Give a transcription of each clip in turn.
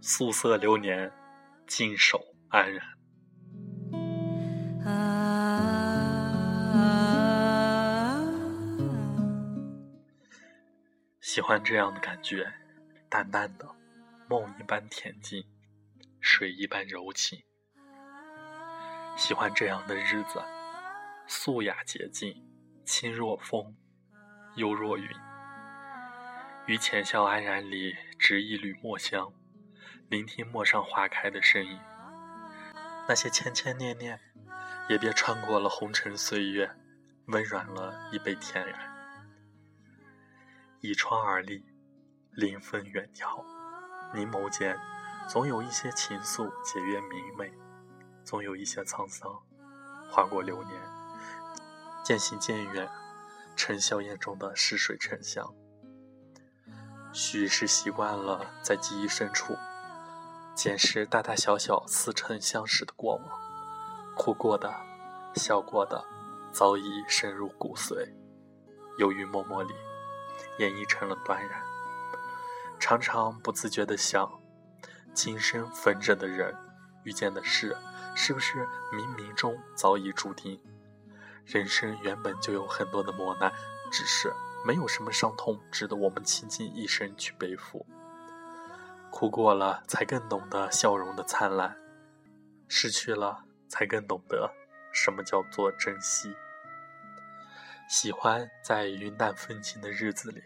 素色流年，静守安然。喜欢这样的感觉，淡淡的，梦一般恬静，水一般柔情。喜欢这样的日子，素雅洁净，轻若风，幽若云。于浅笑安然里，执一缕墨香，聆听陌上花开的声音。那些牵牵念念，也别穿过了红尘岁月，温软了一杯天然。倚窗而立，临风远眺，凝眸间，总有一些情愫结约明媚，总有一些沧桑划过流年，渐行渐远，成硝烟中的逝水沉香。许是习惯了在记忆深处，捡拾大大小小似曾相识的过往，哭过的，笑过的，早已深入骨髓，由于默默里。演绎成了断然，常常不自觉地想：今生逢着的人，遇见的事，是不是冥冥中早已注定？人生原本就有很多的磨难，只是没有什么伤痛值得我们倾尽一生去背负。哭过了，才更懂得笑容的灿烂；失去了，才更懂得什么叫做珍惜。喜欢在云淡风轻的日子里，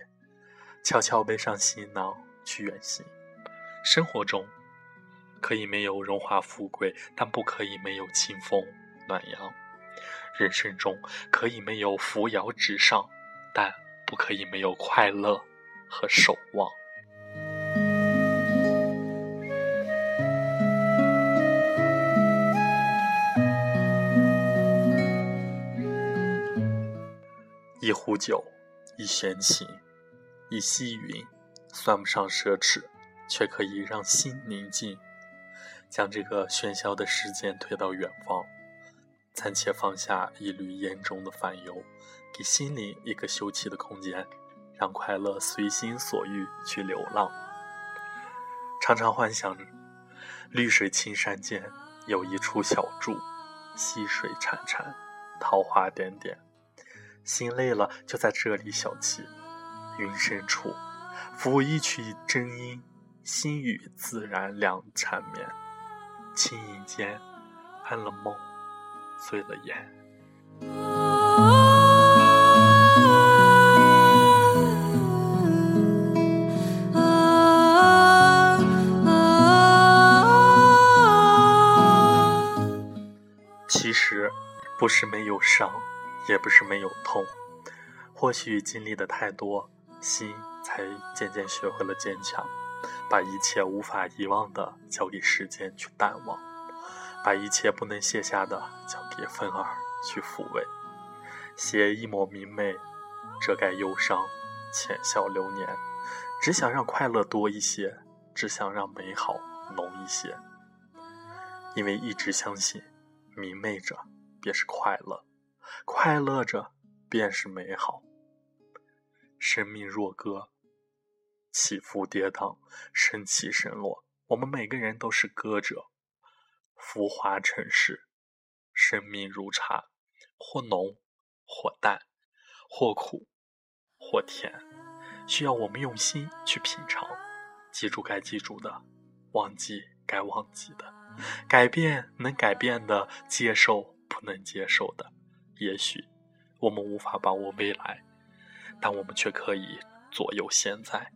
悄悄背上行囊去远行。生活中可以没有荣华富贵，但不可以没有清风暖阳；人生中可以没有扶摇直上，但不可以没有快乐和守望。一壶酒，一弦琴，一溪云，算不上奢侈，却可以让心宁静。将这个喧嚣的世间推到远方，暂且放下一缕烟中的烦忧，给心灵一个休憩的空间，让快乐随心所欲去流浪。常常幻想，绿水青山间有一处小筑，溪水潺潺，桃花点点。心累了，就在这里小憩。云深处，抚一曲真音，心语自然两缠绵。轻吟间，安了梦，醉了眼。其实，不是没有伤。也不是没有痛，或许经历的太多，心才渐渐学会了坚强，把一切无法遗忘的交给时间去淡忘，把一切不能卸下的交给风儿去抚慰，携一抹明媚遮盖忧伤，浅笑流年，只想让快乐多一些，只想让美好浓一些，因为一直相信，明媚着便是快乐。快乐着，便是美好。生命若歌，起伏跌宕，升起升落。我们每个人都是歌者。浮华尘世，生命如茶，或浓，或淡，或苦，或甜，需要我们用心去品尝。记住该记住的，忘记该忘记的，改变能改变的，接受不能接受的。也许我们无法把握未来，但我们却可以左右现在。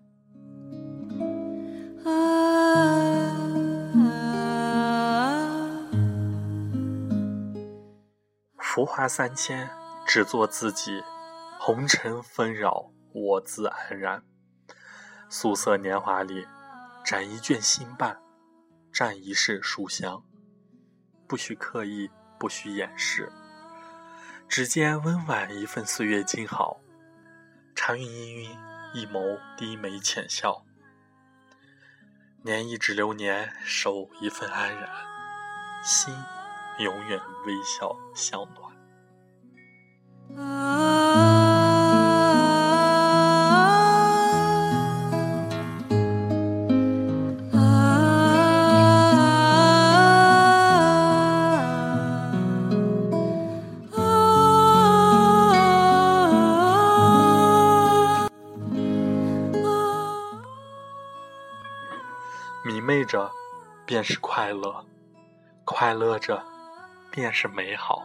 浮华三千，只做自己；红尘纷扰，我自安然。素色年华里，展一卷新瓣，蘸一世书香。不需刻意，不需掩饰。指尖温婉一份岁月静好，茶韵氤氲，一眸低眉浅笑。年一指流年，守一份安然，心永远微笑相暖。着，便是快乐；快乐着，便是美好。